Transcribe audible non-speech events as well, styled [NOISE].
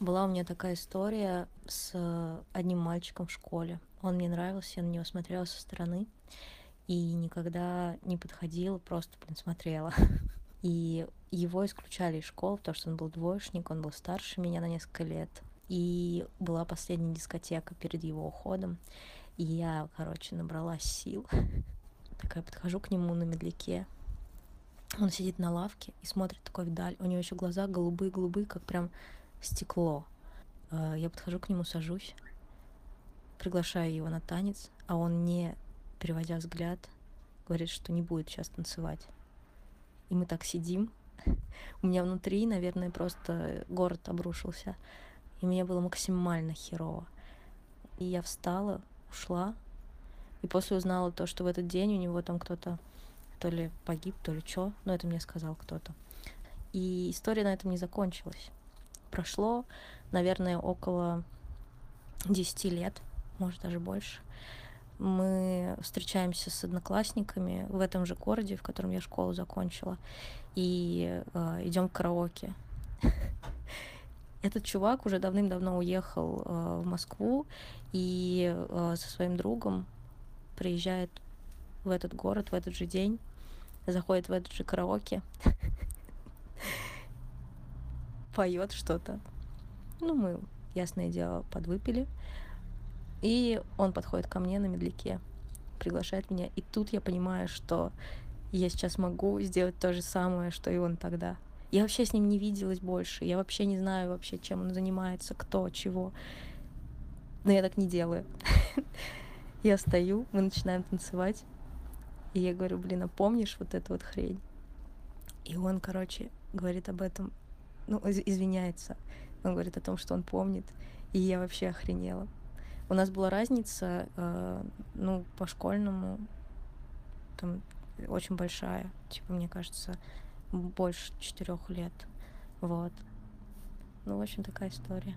Была у меня такая история с одним мальчиком в школе. Он мне нравился, я на него смотрела со стороны и никогда не подходила, просто, блин, смотрела. [LAUGHS] И его исключали из школы, потому что он был двоечник, он был старше меня на несколько лет. И была последняя дискотека перед его уходом. И я, короче, набралась сил. [LAUGHS] Такая подхожу к нему на медляке. Он сидит на лавке и смотрит такой вдаль. У него еще глаза голубые-голубые, как прям стекло. Э, я подхожу к нему, сажусь, приглашаю его на танец, а он, не переводя взгляд, говорит, что не будет сейчас танцевать. И мы так сидим. У меня внутри, наверное, просто город обрушился. И мне было максимально херово. И я встала, ушла. И после узнала то, что в этот день у него там кто-то то ли погиб, то ли что. Но это мне сказал кто-то. И история на этом не закончилась прошло, наверное, около 10 лет, может даже больше. Мы встречаемся с одноклассниками в этом же городе, в котором я школу закончила, и э, идем в караоке. Этот чувак уже давным-давно уехал э, в Москву и э, со своим другом приезжает в этот город в этот же день, заходит в этот же караоке [LAUGHS] поет что-то. Ну, мы, ясное дело, подвыпили. И он подходит ко мне на медляке, приглашает меня. И тут я понимаю, что я сейчас могу сделать то же самое, что и он тогда. Я вообще с ним не виделась больше. Я вообще не знаю вообще, чем он занимается, кто, чего. Но я так не делаю. [LAUGHS] Я стою, мы начинаем танцевать. И я говорю, блин, а помнишь вот эту вот хрень? И он, короче, говорит об этом ну, извиняется. Он говорит о том, что он помнит. И я вообще охренела. У нас была разница, э, ну, по школьному, там, очень большая. Типа, мне кажется, больше четырех лет. Вот. Ну, в общем, такая история.